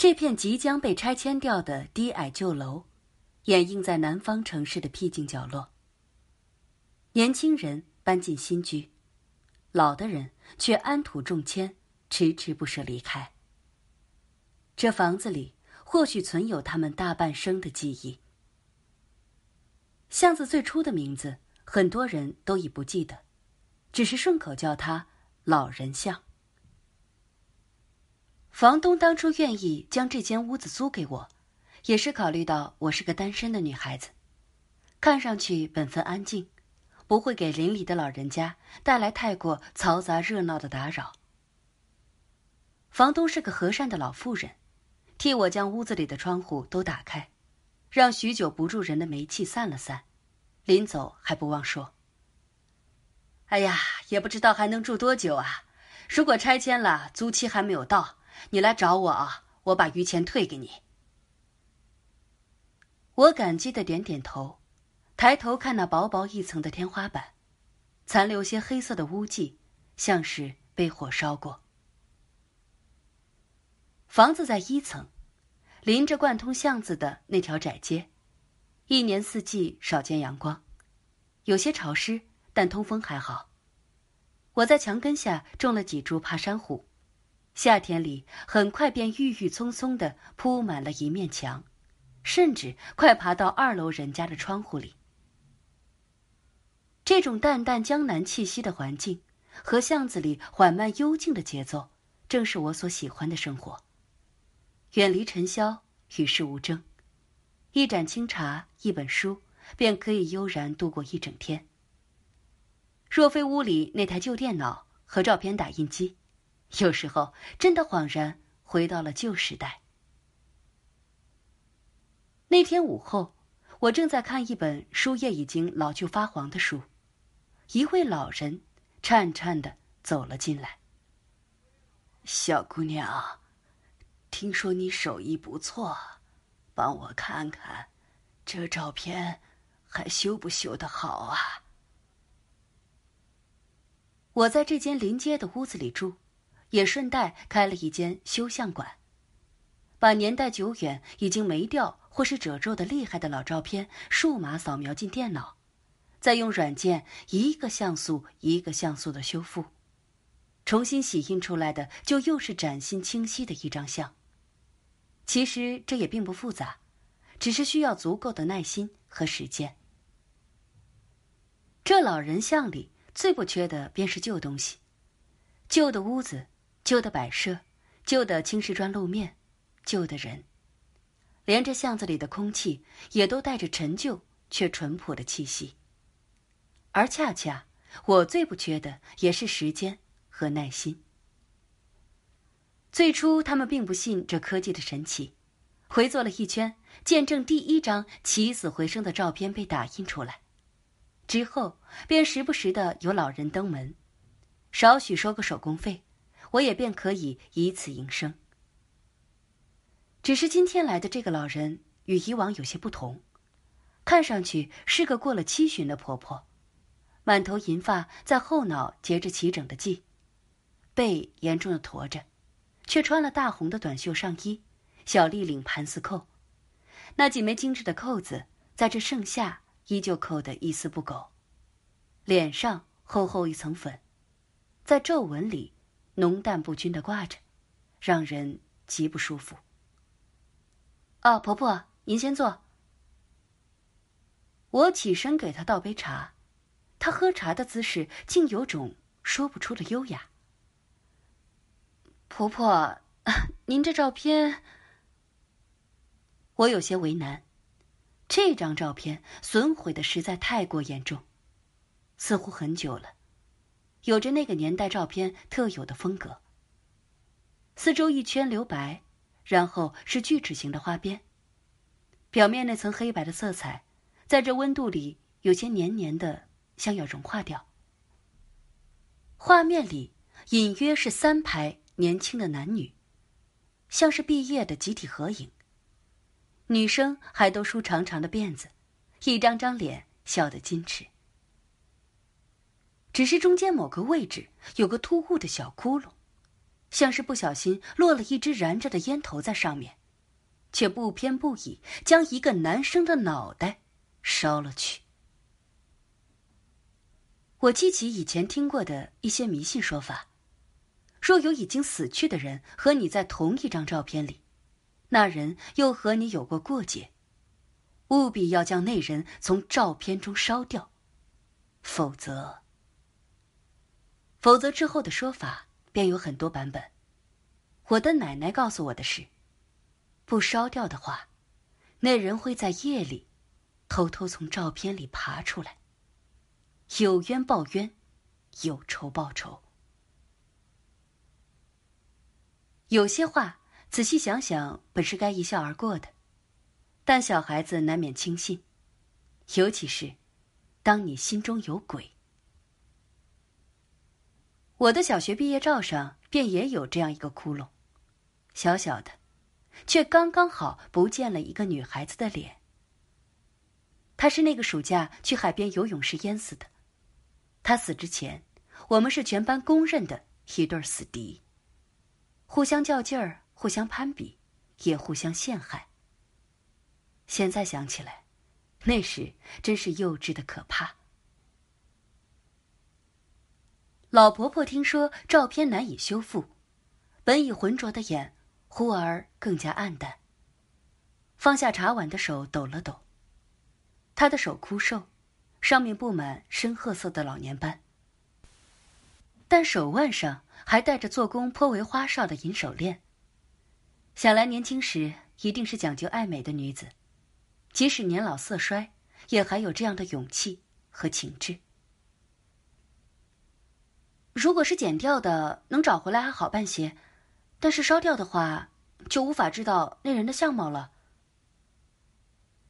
这片即将被拆迁掉的低矮旧楼，掩映在南方城市的僻静角落。年轻人搬进新居，老的人却安土重迁，迟迟不舍离开。这房子里或许存有他们大半生的记忆。巷子最初的名字，很多人都已不记得，只是顺口叫它“老人巷”。房东当初愿意将这间屋子租给我，也是考虑到我是个单身的女孩子，看上去本分安静，不会给邻里的老人家带来太过嘈杂热闹的打扰。房东是个和善的老妇人，替我将屋子里的窗户都打开，让许久不住人的煤气散了散，临走还不忘说：“哎呀，也不知道还能住多久啊！如果拆迁了，租期还没有到。”你来找我啊！我把余钱退给你。我感激的点点头，抬头看那薄薄一层的天花板，残留些黑色的污迹，像是被火烧过。房子在一层，临着贯通巷子的那条窄街，一年四季少见阳光，有些潮湿，但通风还好。我在墙根下种了几株爬山虎。夏天里，很快便郁郁葱葱的铺满了一面墙，甚至快爬到二楼人家的窗户里。这种淡淡江南气息的环境，和巷子里缓慢幽静的节奏，正是我所喜欢的生活。远离尘嚣，与世无争，一盏清茶，一本书，便可以悠然度过一整天。若非屋里那台旧电脑和照片打印机。有时候真的恍然回到了旧时代。那天午后，我正在看一本书页已经老旧发黄的书，一位老人颤颤的走了进来。小姑娘，听说你手艺不错，帮我看看，这照片还修不修得好啊？我在这间临街的屋子里住。也顺带开了一间修相馆，把年代久远、已经没掉或是褶皱的厉害的老照片数码扫描进电脑，再用软件一个像素一个像素的修复，重新洗印出来的就又是崭新清晰的一张相。其实这也并不复杂，只是需要足够的耐心和时间。这老人像里最不缺的便是旧东西，旧的屋子。旧的摆设，旧的青石砖路面，旧的人，连着巷子里的空气也都带着陈旧却淳朴的气息。而恰恰我最不缺的也是时间和耐心。最初他们并不信这科技的神奇，回坐了一圈，见证第一张起死回生的照片被打印出来，之后便时不时的有老人登门，少许收个手工费。我也便可以以此营生。只是今天来的这个老人与以往有些不同，看上去是个过了七旬的婆婆，满头银发在后脑结着齐整的髻，背严重的驼着，却穿了大红的短袖上衣，小立领盘丝扣，那几枚精致的扣子在这盛夏依旧扣得一丝不苟，脸上厚厚一层粉，在皱纹里。浓淡不均的挂着，让人极不舒服。哦，婆婆，您先坐。我起身给她倒杯茶，她喝茶的姿势竟有种说不出的优雅。婆婆，您这照片……我有些为难，这张照片损毁的实在太过严重，似乎很久了。有着那个年代照片特有的风格。四周一圈留白，然后是锯齿形的花边。表面那层黑白的色彩，在这温度里有些黏黏的，像要融化掉。画面里隐约是三排年轻的男女，像是毕业的集体合影。女生还都梳长长的辫子，一张张脸笑得矜持。只是中间某个位置有个突兀的小窟窿，像是不小心落了一支燃着的烟头在上面，却不偏不倚将一个男生的脑袋烧了去。我记起以前听过的一些迷信说法，若有已经死去的人和你在同一张照片里，那人又和你有过过节，务必要将那人从照片中烧掉，否则，否则之后的说法便有很多版本。我的奶奶告诉我的是，不烧掉的话，那人会在夜里偷偷从照片里爬出来。有冤报冤，有仇报仇。有些话仔细想想，本是该一笑而过的，但小孩子难免轻信，尤其是当你心中有鬼。我的小学毕业照上便也有这样一个窟窿，小小的，却刚刚好不见了一个女孩子的脸。她是那个暑假去海边游泳时淹死的。她死之前，我们是全班公认的一对死敌。互相较劲儿，互相攀比，也互相陷害。现在想起来，那时真是幼稚的可怕。老婆婆听说照片难以修复，本已浑浊的眼，忽而更加暗淡。放下茶碗的手抖了抖，她的手枯瘦。上面布满深褐色的老年斑，但手腕上还戴着做工颇为花哨的银手链。想来年轻时一定是讲究爱美的女子，即使年老色衰，也还有这样的勇气和情致。如果是剪掉的，能找回来还好办些；但是烧掉的话，就无法知道那人的相貌了。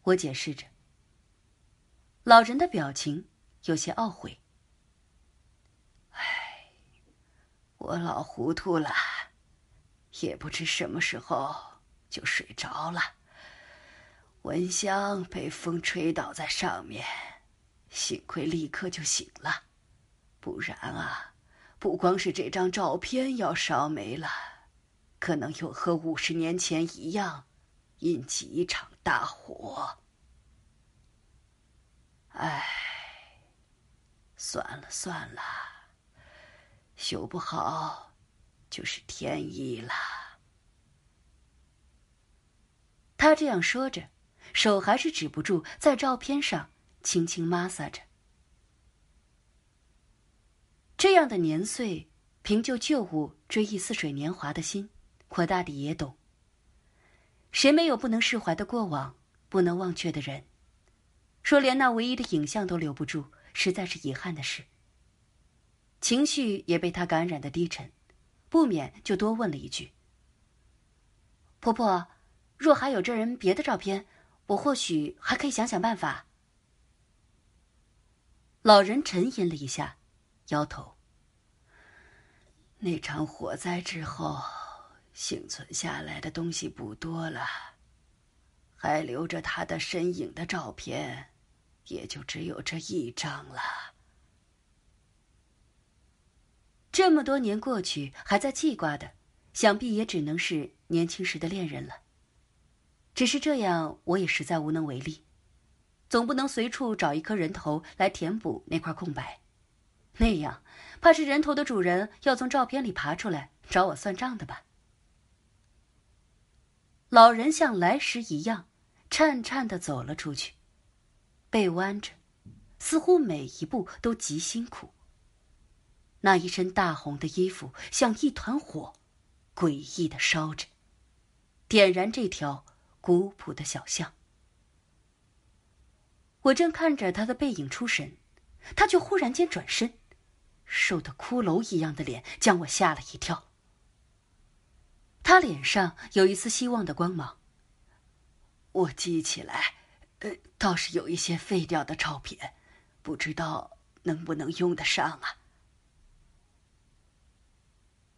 我解释着。老人的表情有些懊悔。唉，我老糊涂了，也不知什么时候就睡着了。蚊香被风吹倒在上面，幸亏立刻就醒了，不然啊，不光是这张照片要烧没了，可能又和五十年前一样，引起一场大火。唉，算了算了，修不好就是天意了。他这样说着，手还是止不住在照片上轻轻抹撒着。这样的年岁，凭就旧物追忆似水年华的心，我大抵也懂。谁没有不能释怀的过往，不能忘却的人？说连那唯一的影像都留不住，实在是遗憾的事。情绪也被他感染的低沉，不免就多问了一句：“婆婆，若还有这人别的照片，我或许还可以想想办法。”老人沉吟了一下，摇头：“那场火灾之后，幸存下来的东西不多了，还留着他的身影的照片。”也就只有这一张了。这么多年过去，还在记挂的，想必也只能是年轻时的恋人了。只是这样，我也实在无能为力，总不能随处找一颗人头来填补那块空白，那样怕是人头的主人要从照片里爬出来找我算账的吧。老人像来时一样，颤颤的走了出去。背弯着，似乎每一步都极辛苦。那一身大红的衣服像一团火，诡异的烧着，点燃这条古朴的小巷。我正看着他的背影出神，他却忽然间转身，瘦的骷髅一样的脸将我吓了一跳。他脸上有一丝希望的光芒。我记起来。呃，倒是有一些废掉的照片，不知道能不能用得上啊？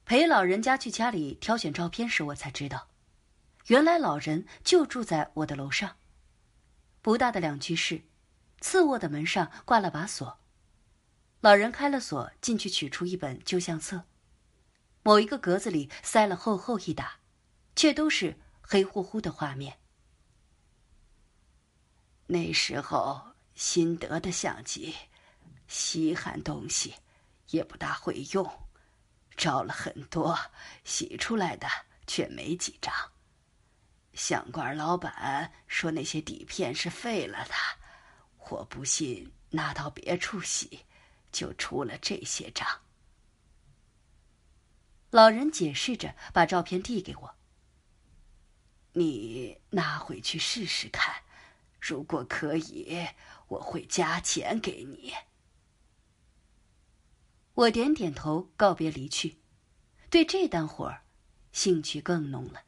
陪老人家去家里挑选照片时，我才知道，原来老人就住在我的楼上。不大的两居室，次卧的门上挂了把锁。老人开了锁，进去取出一本旧相册，某一个格子里塞了厚厚一沓，却都是黑乎乎的画面。那时候新得的相机，稀罕东西，也不大会用，照了很多，洗出来的却没几张。相馆老板说那些底片是废了的，我不信，拿到别处洗，就出了这些张。老人解释着，把照片递给我。你拿回去试试看，如果可以，我会加钱给你。我点点头，告别离去，对这单活儿兴趣更浓了。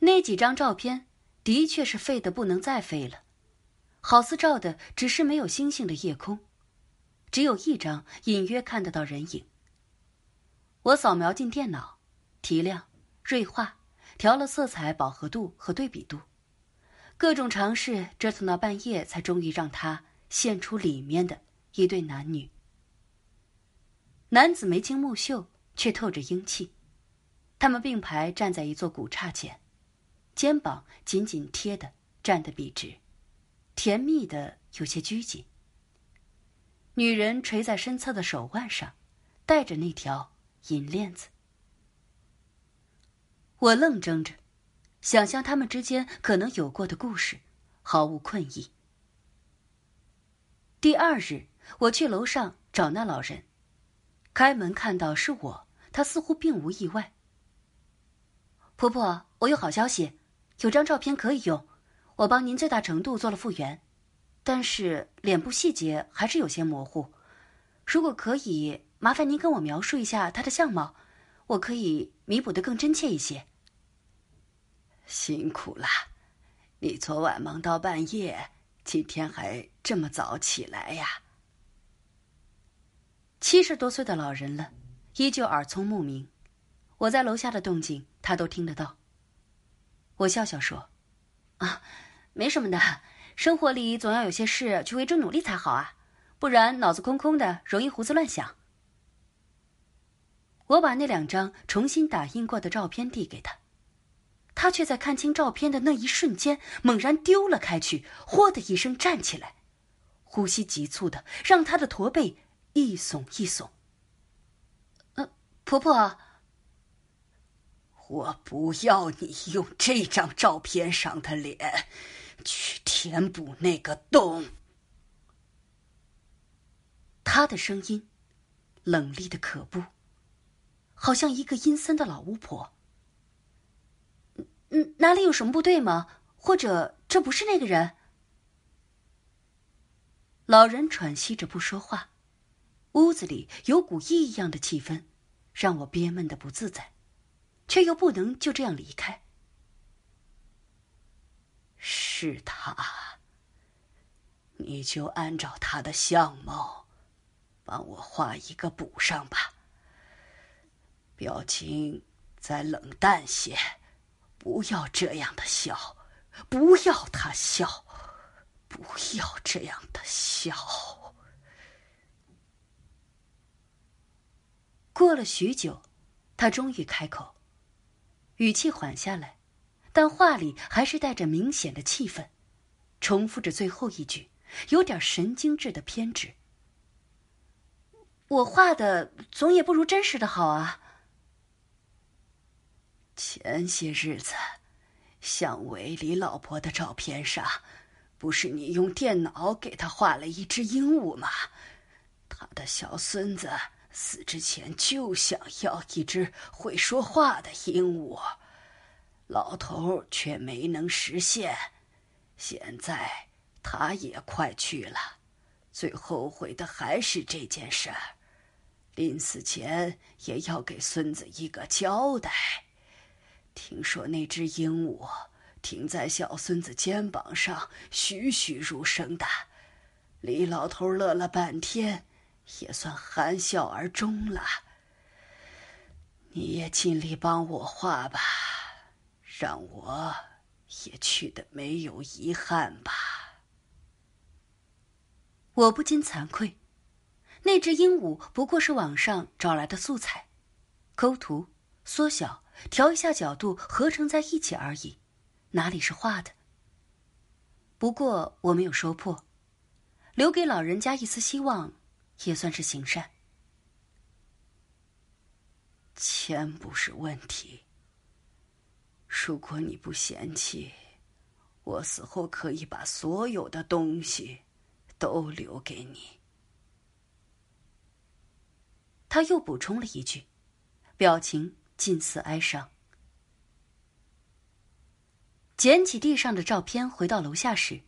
那几张照片的确是废的不能再废了，好似照的只是没有星星的夜空，只有一张隐约看得到人影。我扫描进电脑，提亮、锐化，调了色彩饱和度和对比度，各种尝试，折腾到半夜，才终于让它现出里面的一对男女。男子眉清目秀，却透着英气，他们并排站在一座古刹前。肩膀紧紧贴的，站得笔直，甜蜜的有些拘谨。女人垂在身侧的手腕上，戴着那条银链子。我愣怔着，想象他们之间可能有过的故事，毫无困意。第二日，我去楼上找那老人，开门看到是我，他似乎并无意外。婆婆，我有好消息。有张照片可以用，我帮您最大程度做了复原，但是脸部细节还是有些模糊。如果可以，麻烦您跟我描述一下他的相貌，我可以弥补的更真切一些。辛苦了，你昨晚忙到半夜，今天还这么早起来呀？七十多岁的老人了，依旧耳聪目明，我在楼下的动静他都听得到。我笑笑说：“啊，没什么的，生活里总要有些事去为之努力才好啊，不然脑子空空的，容易胡思乱想。”我把那两张重新打印过的照片递给他，他却在看清照片的那一瞬间猛然丢了开去，嚯的一声站起来，呼吸急促的让他的驼背一耸一耸。呃，婆婆。我不要你用这张照片上的脸去填补那个洞。他的声音冷厉的可怖，好像一个阴森的老巫婆。嗯，哪里有什么不对吗？或者这不是那个人？老人喘息着不说话，屋子里有股异样的气氛，让我憋闷的不自在。却又不能就这样离开。是他，你就按照他的相貌，帮我画一个补上吧。表情再冷淡些，不要这样的笑，不要他笑，不要这样的笑。过了许久，他终于开口。语气缓下来，但话里还是带着明显的气愤，重复着最后一句，有点神经质的偏执。我画的总也不如真实的好啊。前些日子，向伟李老婆的照片上，不是你用电脑给他画了一只鹦鹉吗？他的小孙子。死之前就想要一只会说话的鹦鹉，老头却没能实现。现在他也快去了，最后悔的还是这件事儿。临死前也要给孙子一个交代。听说那只鹦鹉停在小孙子肩膀上，栩栩如生的。李老头乐了半天。也算含笑而终了。你也尽力帮我画吧，让我也去的没有遗憾吧。我不禁惭愧，那只鹦鹉不过是网上找来的素材，抠图、缩小、调一下角度，合成在一起而已，哪里是画的？不过我没有说破，留给老人家一丝希望，也算是行善。钱不是问题，如果你不嫌弃，我死后可以把所有的东西都留给你。他又补充了一句，表情近似哀伤。捡起地上的照片，回到楼下时，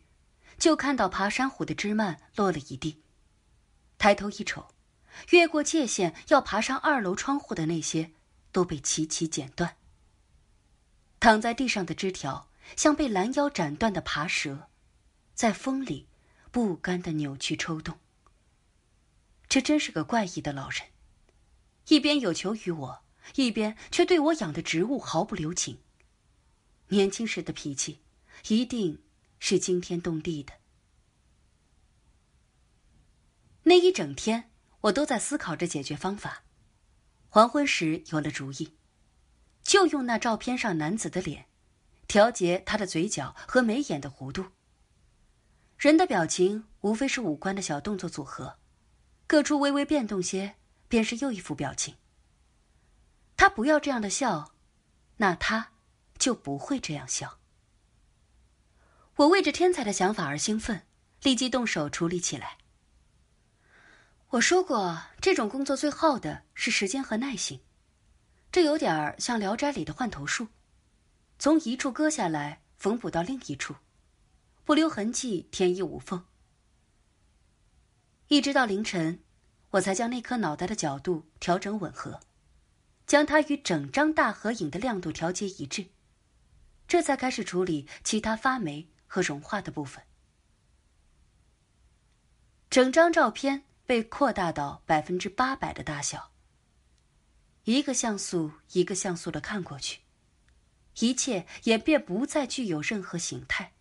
就看到爬山虎的枝蔓落了一地。抬头一瞅，越过界限要爬上二楼窗户的那些，都被齐齐剪断。躺在地上的枝条，像被拦腰斩断的爬蛇，在风里不甘的扭曲抽动。这真是个怪异的老人，一边有求于我，一边却对我养的植物毫不留情。年轻时的脾气，一定是惊天动地的。那一整天，我都在思考着解决方法。黄昏时有了主意，就用那照片上男子的脸，调节他的嘴角和眉眼的弧度。人的表情无非是五官的小动作组合，各处微微变动些，便是又一副表情。他不要这样的笑，那他。就不会这样笑。我为这天才的想法而兴奋，立即动手处理起来。我说过，这种工作最耗的是时间和耐心，这有点儿像《聊斋》里的换头术，从一处割下来缝补到另一处，不留痕迹，天衣无缝。一直到凌晨，我才将那颗脑袋的角度调整吻合，将它与整张大合影的亮度调节一致。这才开始处理其他发霉和融化的部分。整张照片被扩大到百分之八百的大小。一个像素一个像素的看过去，一切也便不再具有任何形态，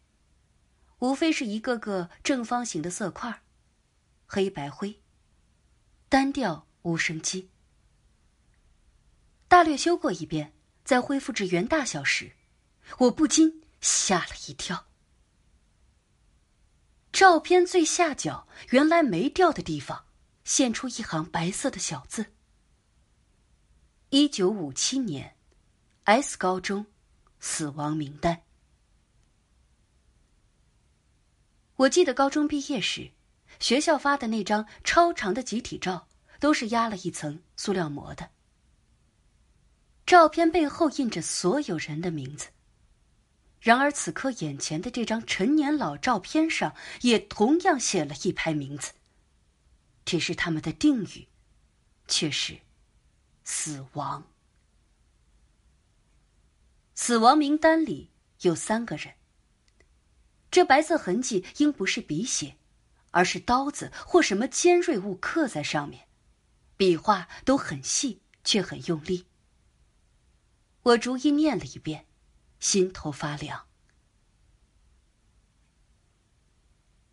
无非是一个个正方形的色块，黑白灰，单调无生机。大略修过一遍，在恢复至原大小时。我不禁吓了一跳。照片最下角原来没掉的地方，现出一行白色的小字：“一九五七年，S 高中死亡名单。”我记得高中毕业时，学校发的那张超长的集体照，都是压了一层塑料膜的。照片背后印着所有人的名字。然而，此刻眼前的这张陈年老照片上，也同样写了一排名字。只是他们的定语，却是“死亡”。死亡名单里有三个人。这白色痕迹应不是笔写，而是刀子或什么尖锐物刻在上面，笔画都很细，却很用力。我逐一念了一遍。心头发凉，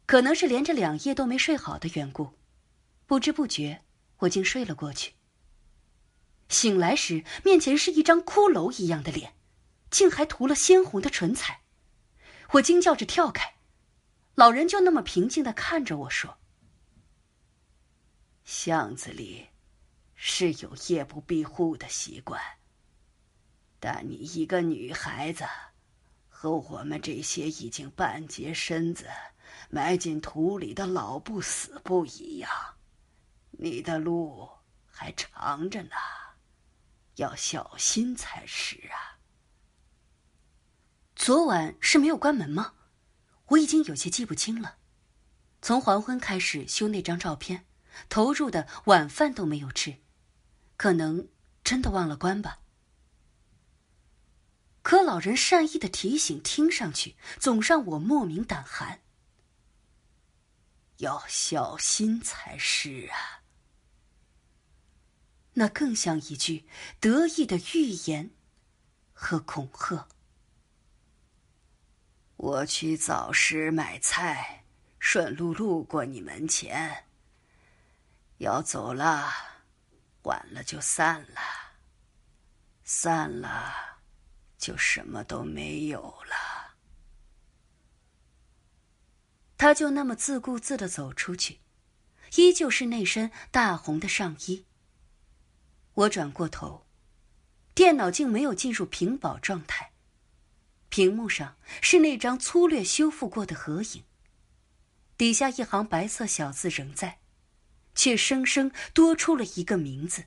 可能是连着两夜都没睡好的缘故，不知不觉我竟睡了过去。醒来时，面前是一张骷髅一样的脸，竟还涂了鲜红的唇彩，我惊叫着跳开，老人就那么平静的看着我说：“巷子里是有夜不闭户的习惯。”但你一个女孩子，和我们这些已经半截身子埋进土里的老不死不一样，你的路还长着呢，要小心才是啊。昨晚是没有关门吗？我已经有些记不清了。从黄昏开始修那张照片，投入的晚饭都没有吃，可能真的忘了关吧。可老人善意的提醒，听上去总让我莫名胆寒。要小心才是啊！那更像一句得意的预言和恐吓。我去早市买菜，顺路路过你门前，要走了，晚了就散了，散了就什么都没有了。他就那么自顾自的走出去，依旧是那身大红的上衣。我转过头，电脑竟没有进入屏保状态，屏幕上是那张粗略修复过的合影，底下一行白色小字仍在。却生生多出了一个名字。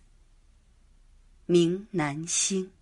明南星。